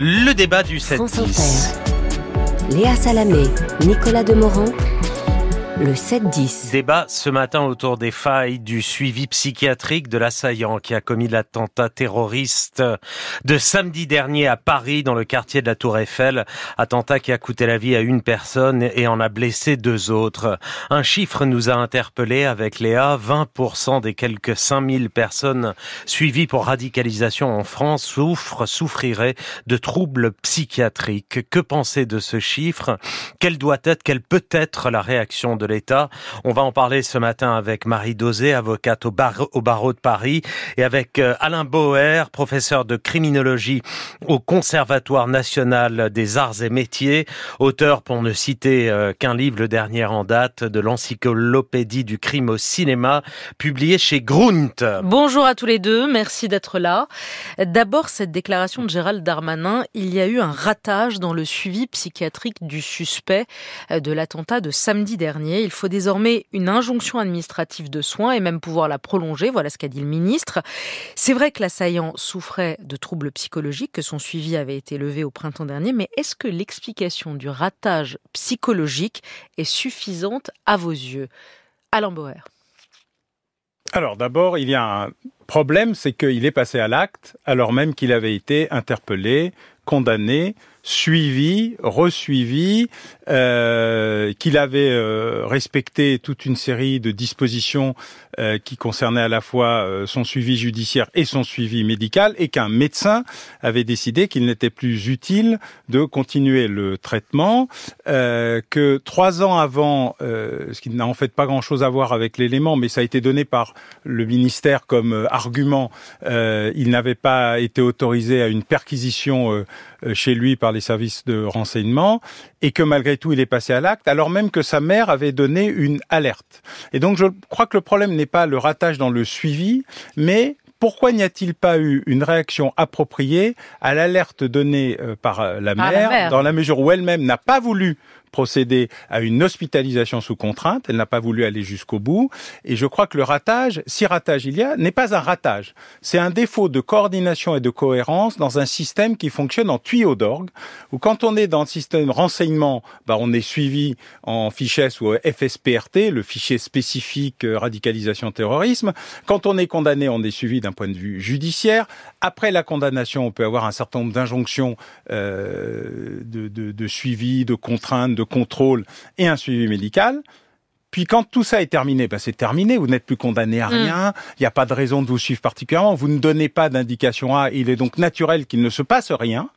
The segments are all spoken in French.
Le débat du 7 Léa Salamé, Nicolas Demorand, le 7-10. Débat ce matin autour des failles du suivi psychiatrique de l'assaillant qui a commis l'attentat terroriste de samedi dernier à Paris dans le quartier de la Tour Eiffel. Attentat qui a coûté la vie à une personne et en a blessé deux autres. Un chiffre nous a interpellés avec Léa. 20% des quelques 5000 personnes suivies pour radicalisation en France souffrent, souffriraient de troubles psychiatriques. Que penser de ce chiffre? Quelle doit être, quelle peut être la réaction de l'État. On va en parler ce matin avec Marie Dosé, avocate au, barreau de Paris, et avec euh, Alain Bauer, professeur de criminologie au Conservatoire national des arts et métiers, auteur, pour ne citer euh, qu'un livre, le dernier en date, de l'encyclopédie du crime au cinéma, publié chez Grunt. Bonjour à tous les deux, merci d'être là. D'abord, cette déclaration de Gérald Darmanin, il y a eu un ratage dans le suivi psychiatrique du suspect euh, de l'attentat de samedi dernier. Il faut désormais une injonction administrative de soins et même pouvoir la prolonger. Voilà ce qu'a dit le ministre. C'est vrai que l'assaillant souffrait de troubles psychologiques, que son suivi avait été levé au printemps dernier, mais est-ce que l'explication du ratage psychologique est suffisante à vos yeux? Alain Bauer. Alors d'abord, il y a un problème, c'est qu'il est passé à l'acte alors même qu'il avait été interpellé, condamné, suivi, resuivi, euh, qu'il avait euh, respecté toute une série de dispositions euh, qui concernaient à la fois euh, son suivi judiciaire et son suivi médical, et qu'un médecin avait décidé qu'il n'était plus utile de continuer le traitement, euh, que trois ans avant, ce qui n'a en fait pas grand-chose à voir avec l'élément, mais ça a été donné par le ministère comme argument, il n'avait pas été autorisé à une perquisition chez lui par les services de renseignement et que malgré tout il est passé à l'acte alors même que sa mère avait donné une alerte. Et donc je crois que le problème n'est pas le ratage dans le suivi, mais pourquoi n'y a-t-il pas eu une réaction appropriée à l'alerte donnée euh, par euh, la mère, dans la mesure où elle-même n'a pas voulu procéder à une hospitalisation sous contrainte. Elle n'a pas voulu aller jusqu'au bout. Et je crois que le ratage, si ratage il y a, n'est pas un ratage. C'est un défaut de coordination et de cohérence dans un système qui fonctionne en tuyau d'orgue, où quand on est dans le système renseignement, bah, on est suivi en fichier ou FSPRT, le fichier spécifique euh, radicalisation terrorisme. Quand on est condamné, on est suivi d'un point de vue judiciaire. Après la condamnation, on peut avoir un certain nombre d'injonctions euh, de, de, de suivi, de contraintes, de contrôle et un suivi médical. Puis quand tout ça est terminé, ben c'est terminé, vous n'êtes plus condamné à mm. rien, il n'y a pas de raison de vous suivre particulièrement, vous ne donnez pas d'indication A, il est donc naturel qu'il ne se passe rien.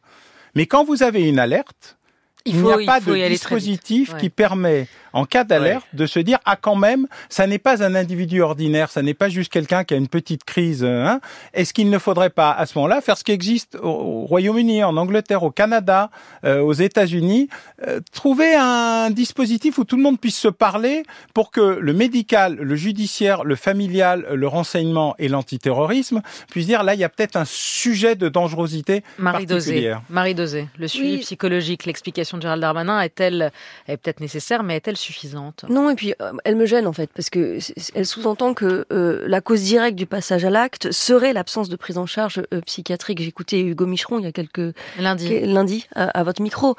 Mais quand vous avez une alerte, il n'y a pas de dispositif qui permet en cas d'alerte, de se dire ah quand même, ça n'est pas un individu ordinaire, ça n'est pas juste quelqu'un qui a une petite crise. Hein. Est-ce qu'il ne faudrait pas à ce moment-là faire ce qui existe au, Royaume-Uni, en Angleterre, au Canada, euh, aux États-Unis, euh, trouver un dispositif où tout le monde puisse se parler pour que le médical, le judiciaire, le familial, le renseignement et l'antiterrorisme puissent dire là il y a peut-être un sujet de dangerosité Marie particulière. Dosé. Marie Dosé, le suivi psychologique, l'explication de Gérald Darmanin est-elle est peut-être nécessaire, mais est-elle suffisante? Non, et puis euh, elle me gêne en fait, parce que elle sous-entend que euh, la cause directe du passage à l'acte serait l'absence de prise en charge euh, psychiatrique. J'ai écouté Hugo Micheron il y a quelques lundi, lundi à, votre micro.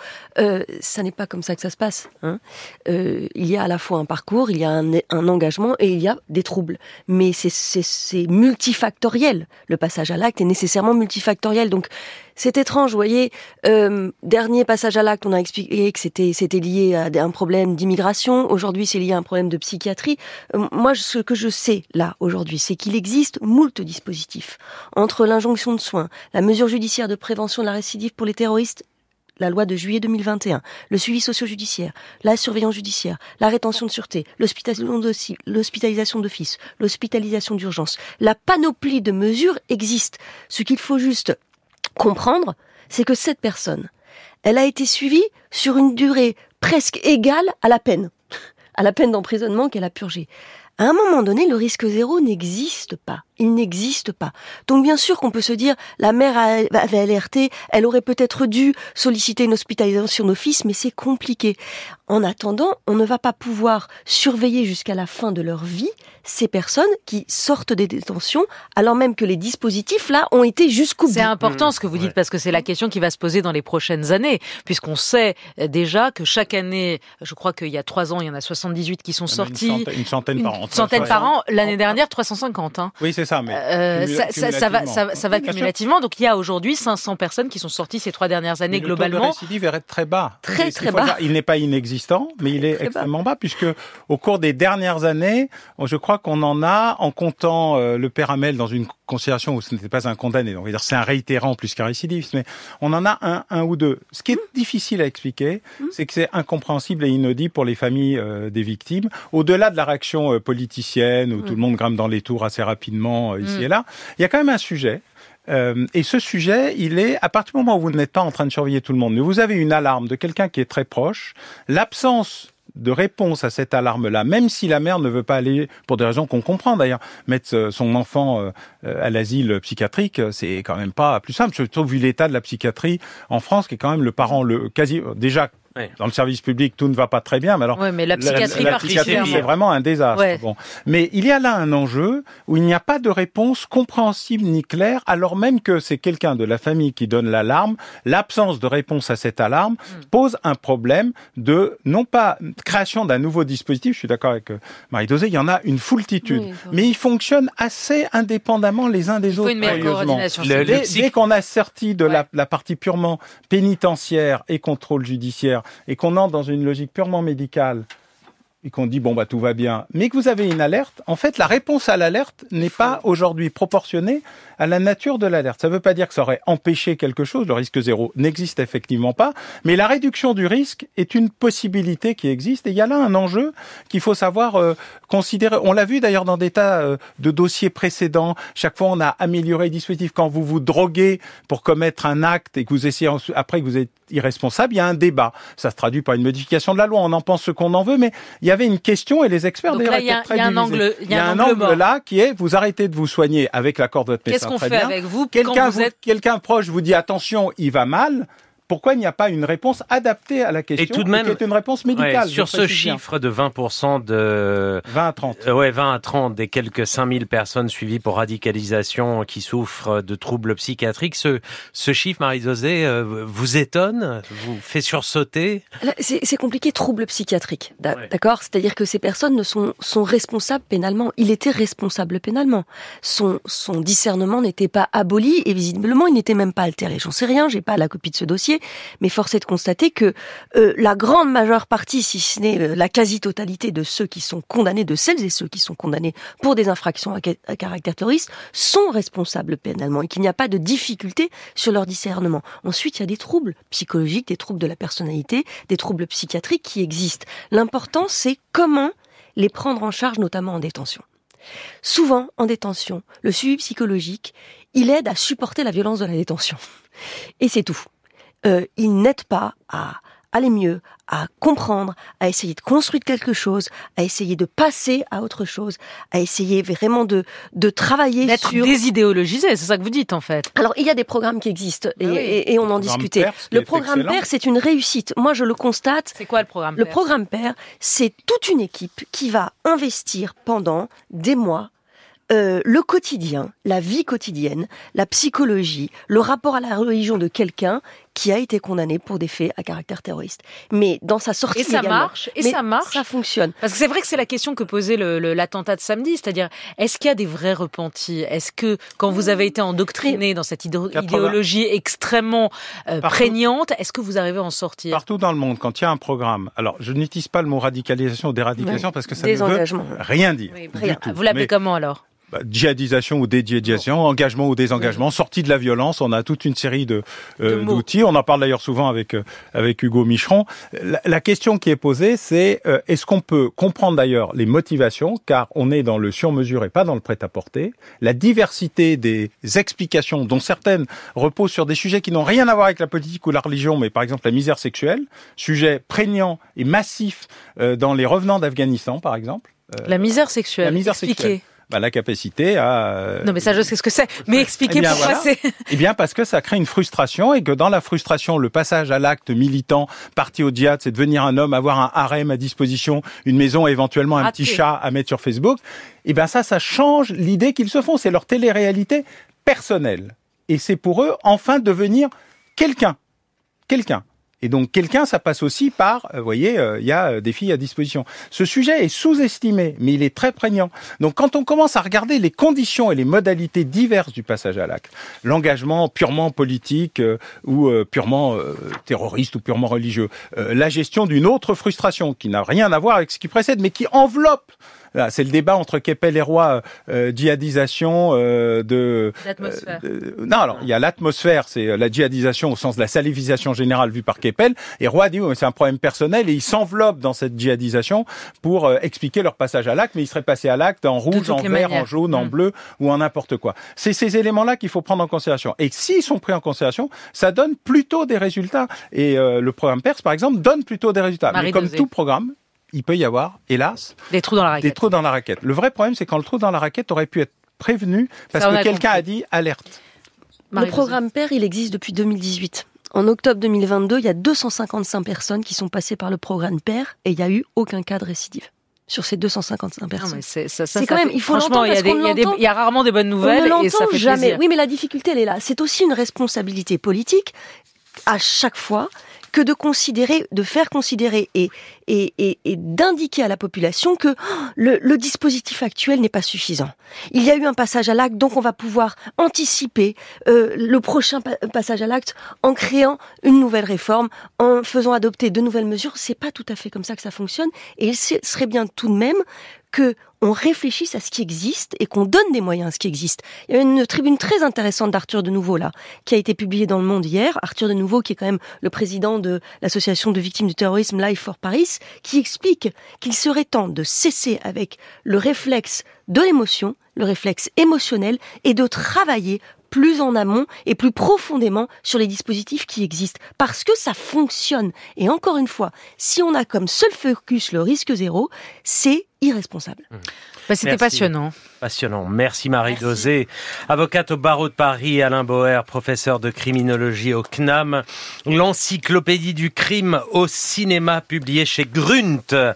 ça n'est pas comme ça que ça se passe. Hein. il y a à la fois un parcours, il y a un, un engagement et il y a des troubles. Mais c'est multifactoriel. Le passage à l'acte est nécessairement multifactoriel. Donc c'est étrange, vous voyez. Euh, dernier passage à l'acte, on a expliqué que c'était c'était lié à un problème d'immigration. Aujourd'hui, c'est lié à un problème de psychiatrie. Euh, moi, ce que je sais là aujourd'hui, c'est qu'il existe moult dispositifs entre l'injonction de soins, la mesure judiciaire de prévention de la récidive pour les terroristes la loi de juillet 2021, le suivi socio-judiciaire, la surveillance judiciaire, la rétention de sûreté, l'hospitalisation d'office, l'hospitalisation d'urgence. La panoplie de mesures existe. Ce qu'il faut juste comprendre, c'est que cette personne, elle a été suivie sur une durée presque égale à la peine, à la peine d'emprisonnement qu'elle a purgée. À un moment donné, le risque zéro n'existe pas. Il n'existe pas. Donc bien sûr qu'on peut se dire, la mère avait alerté, elle aurait peut-être dû solliciter une hospitalisation d'office, mais c'est compliqué. En attendant, on ne va pas pouvoir surveiller jusqu'à la fin de leur vie ces personnes qui sortent des détentions alors même que les dispositifs là ont été jusqu'au bout. C'est important ce que vous dites parce que c'est la question qui va se poser dans les prochaines années, puisqu'on sait euh, déjà que chaque année, je crois qu'il y a trois ans, il y en a 78 qui sont sortis. Une centaine, par an. Une centaine par an. L'année dernière, 350. Hein. Oui, c'est ça. Mais euh, ça, ça, ça, va, ça, va cumulativement. Donc il y a aujourd'hui 500 personnes qui sont sorties ces trois dernières années mais globalement. Le taux de récidive est très bas. Très très bas. il n'est pas inexistant, mais il est extrêmement bas. puisque au cours des dernières années, je crois qu'on en a, en comptant euh, le père Hamel dans une considération où ce n'était pas un condamné, donc c'est un réitérant plus qu'un récidiviste, mais on en a un, un ou deux. Ce qui est difficile à expliquer, mmh. c'est que c'est incompréhensible et inaudible pour les familles euh, des victimes. Au-delà de la réaction euh, politicienne où tout le monde grimpe dans les tours assez rapidement ici mmh. et là, il y a quand même un sujet euh, et ce sujet, il est, à partir du moment où vous n'êtes pas en train de surveiller tout le monde, mais vous avez une alarme de quelqu'un qui est très proche, l'absence de réponse à cette alarme-là, même si la mère ne veut pas aller, pour des raisons qu'on comprend d'ailleurs, mettre son enfant euh, à l'asile psychiatrique, c'est quand même pas plus simple. Trouve vu l'état de la psychiatrie en France, qui est quand même le parent le quasi déjà dans le service public, tout ne va pas très bien. Mais alors, mais la psychiatrie, la, c'est vraiment un désastre. Bon. Mais il y a là un enjeu où il n'y a pas de réponse compréhensible ni claire, alors même que c'est quelqu'un de la famille qui donne l'alarme. L'absence de réponse à cette alarme hmm. pose un problème de, non pas création d'un nouveau dispositif, je suis d'accord avec euh, Marie-Dosé, il y en a une foultitude, mais ils fonctionnent assez indépendamment les uns des il autres. Faut une meilleure coordination. Le, dès, dès qu'on a sorti de la, la partie purement pénitentiaire et contrôle judiciaire et qu'on entre dans une logique purement médicale et qu'on dit bon bah tout va bien, mais que vous avez une alerte, en fait la réponse à l'alerte n'est pas aujourd'hui proportionnée à la nature de l'alerte. Ça ne veut pas dire que ça aurait empêché quelque chose, le risque zéro n'existe effectivement pas, mais la réduction du risque est une possibilité qui existe et il y a là un enjeu qu'il faut savoir euh, considérer. On l'a vu d'ailleurs dans des tas euh, de dossiers précédents, chaque fois on a amélioré le dispositif. Quand vous vous droguez pour commettre un acte et que vous essayez après que vous êtes irresponsable, il y a un débat. Ça se traduit par une modification de la loi, on en pense ce qu'on en veut, mais il y avait une question et les experts d'ailleurs étaient très Il y a un angle, il y a un angle, là qui est vous arrêtez de vous soigner avec l'accord de votre médecin. Qu'est-ce qu'on fait avec vous Quelqu'un vous êtes... quelqu'un proche vous dit attention, il va mal pourquoi il n'y a pas une réponse adaptée à la question et tout de même qui est une réponse médicale ouais, sur ce chiffre de 20% de 20 à 30 euh, ouais 20 à 30 des quelques 5000 personnes suivies pour radicalisation qui souffrent de troubles psychiatriques ce ce chiffre Marie-Josée euh, vous étonne vous fait sursauter? C'est compliqué troubles psychiatriques d'accord? C'est-à-dire que ces personnes ne sont sont responsables pénalement. Il était responsable pénalement. Son son discernement n'était pas aboli et visiblement il n'était même pas altéré. J'en sais rien j'ai pas la copie de ce dossier mais force est de constater que euh, la grande majeure partie, si ce n'est euh, la quasi-totalité de ceux qui sont condamnés, de celles et ceux qui sont condamnés pour des infractions à, caractère terroriste, sont responsables pénalement et qu'il n'y a pas de difficulté sur leur discernement. Ensuite, il y a des troubles psychologiques, des troubles de la personnalité, des troubles psychiatriques qui existent. L'important, c'est comment les prendre en charge, notamment en détention. Souvent, en détention, le suivi psychologique, il aide à supporter la violence de la détention. Et c'est tout euh, il n'aide pas à aller mieux, à comprendre, à essayer de construire quelque chose, à essayer de passer à autre chose, à essayer vraiment de, de travailler D'être sur... désidéologisé, c'est ça que vous dites en fait. Alors il y a des programmes qui existent et, ah et, et on en discutait. le programme PER, c'est une réussite. Moi je le constate. C'est quoi le programme Le programme PER, c'est toute une équipe qui va investir pendant des mois euh, le quotidien, la vie quotidienne, la psychologie, le rapport à la religion de quelqu'un qui a été condamné pour des faits à caractère terroriste. Mais dans sa sortie et ça marche et ça marche, ça fonctionne. Parce que c'est vrai que c'est la question que posait l'attentat de samedi, c'est-à-dire est-ce qu'il y a des vrais repentis? Est-ce que quand vous avez été endoctriné dans cette idéologie extrêmement euh, prégnante, est-ce que vous arrivez à en sortir? Partout dans le monde, quand il y a un programme, alors je n'utilise pas le mot radicalisation ou déradicalisation parce que ça ne veut rien dire. Vous l'appelez comment alors? Bah, djihadisation ou dédjihadisation, engagement ou désengagement, sortie de la violence. On a toute une série de euh, d'outils. On en parle d'ailleurs souvent avec euh, avec Hugo Micheron. La, question qui est posée, c'est euh, est-ce qu'on peut comprendre d'ailleurs les motivations, car on est dans le sur-mesure et pas dans le prêt-à-porter? La diversité des explications, dont certaines reposent sur des sujets qui n'ont rien à voir avec la politique ou la religion, mais par exemple la misère sexuelle, sujet prégnant et massif dans les revenants d'Afghanistan, par exemple. la misère sexuelle. La misère sexuelle. Bah, la capacité à... Euh, non mais ça je sais ce que c'est, mais expliquez eh pourquoi c'est... Eh bien parce que ça crée une frustration et que dans la frustration, le passage à l'acte militant, parti au diade, c'est devenir un homme, avoir un harem à disposition, une maison, éventuellement un petit chat à mettre sur Facebook, eh bien ça, ça change l'idée qu'ils se font, c'est leur télé-réalité personnelle. Et c'est pour eux enfin devenir quelqu'un. Quelqu'un. Et donc quelqu'un, ça passe aussi par, vous euh, voyez, euh, il y a euh, des filles à disposition. Ce sujet est sous-estimé, mais il est très prégnant. Donc quand on commence à regarder les conditions et les modalités diverses du passage à l'acte, l'engagement purement politique ou purement terroriste ou purement religieux, la gestion d'une autre frustration qui n'a rien à voir avec ce qui précède, mais qui enveloppe c'est le débat entre Keppel et Roy, euh, djihadisation euh, de. L'atmosphère. Euh, non, alors il y a l'atmosphère, c'est la djihadisation au sens de la salivisation générale vue par Keppel. Et Roy dit c'est un problème personnel et il s'enveloppe dans cette djihadisation pour expliquer leur passage à l'acte, mais il serait passé à l'acte en rouge, en vert, en jaune, en mm. bleu ou en n'importe quoi. C'est ces éléments-là qu'il faut prendre en considération. Et s'ils sont pris en considération, ça donne plutôt des résultats. Et le programme Perse, par exemple, donne plutôt des résultats. mais comme tout programme, il peut y avoir, hélas, des trous dans la raquette. Des trous dans la raquette. Le vrai problème, c'est quand le trou dans la raquette aurait pu être prévenu parce que quelqu'un a dit alerte. le programme PER, il existe depuis 2018. En octobre 2022, il y a 255 personnes qui sont passées par le programme PER et il n'y a eu aucun cas de récidive sur ces 255 personnes. C'est quand même, il faut l'entendre il y, a rarement des bonnes nouvelles on et ça fait jamais. Oui, mais la difficulté elle est là. C'est aussi une responsabilité politique à chaque fois que de considérer, de faire considérer et, et, et, d'indiquer à la population que oh, le, le, dispositif actuel n'est pas suffisant. Il y a eu un passage à l'acte, donc on va pouvoir anticiper euh, le prochain passage à l'acte en créant une nouvelle réforme, en faisant adopter de nouvelles mesures. C'est pas tout à fait comme ça que ça fonctionne, et il serait bien tout de même que on réfléchisse à ce qui existe et qu'on donne des moyens à ce qui existe. Il y a une tribune très intéressante d'Arthur de Nouveau là, qui a été publiée dans Le Monde hier. Arthur de Nouveau, qui est quand même le président de l'association de victimes du terrorisme Life for Paris, qui explique qu'il serait temps de cesser avec le réflexe de l'émotion, le réflexe émotionnel, et de travailler plus en amont et plus profondément sur les dispositifs qui existent parce que ça fonctionne. Et encore une fois, si on a comme seul focus le risque zéro, c'est irresponsable. Mmh. Bah, c'était passionnant. Passionnant. Merci Marie Dosé, avocate au barreau de Paris, Alain Boer, professeur de criminologie au CNAM, l'encyclopédie du crime au cinéma publiée chez Grunt.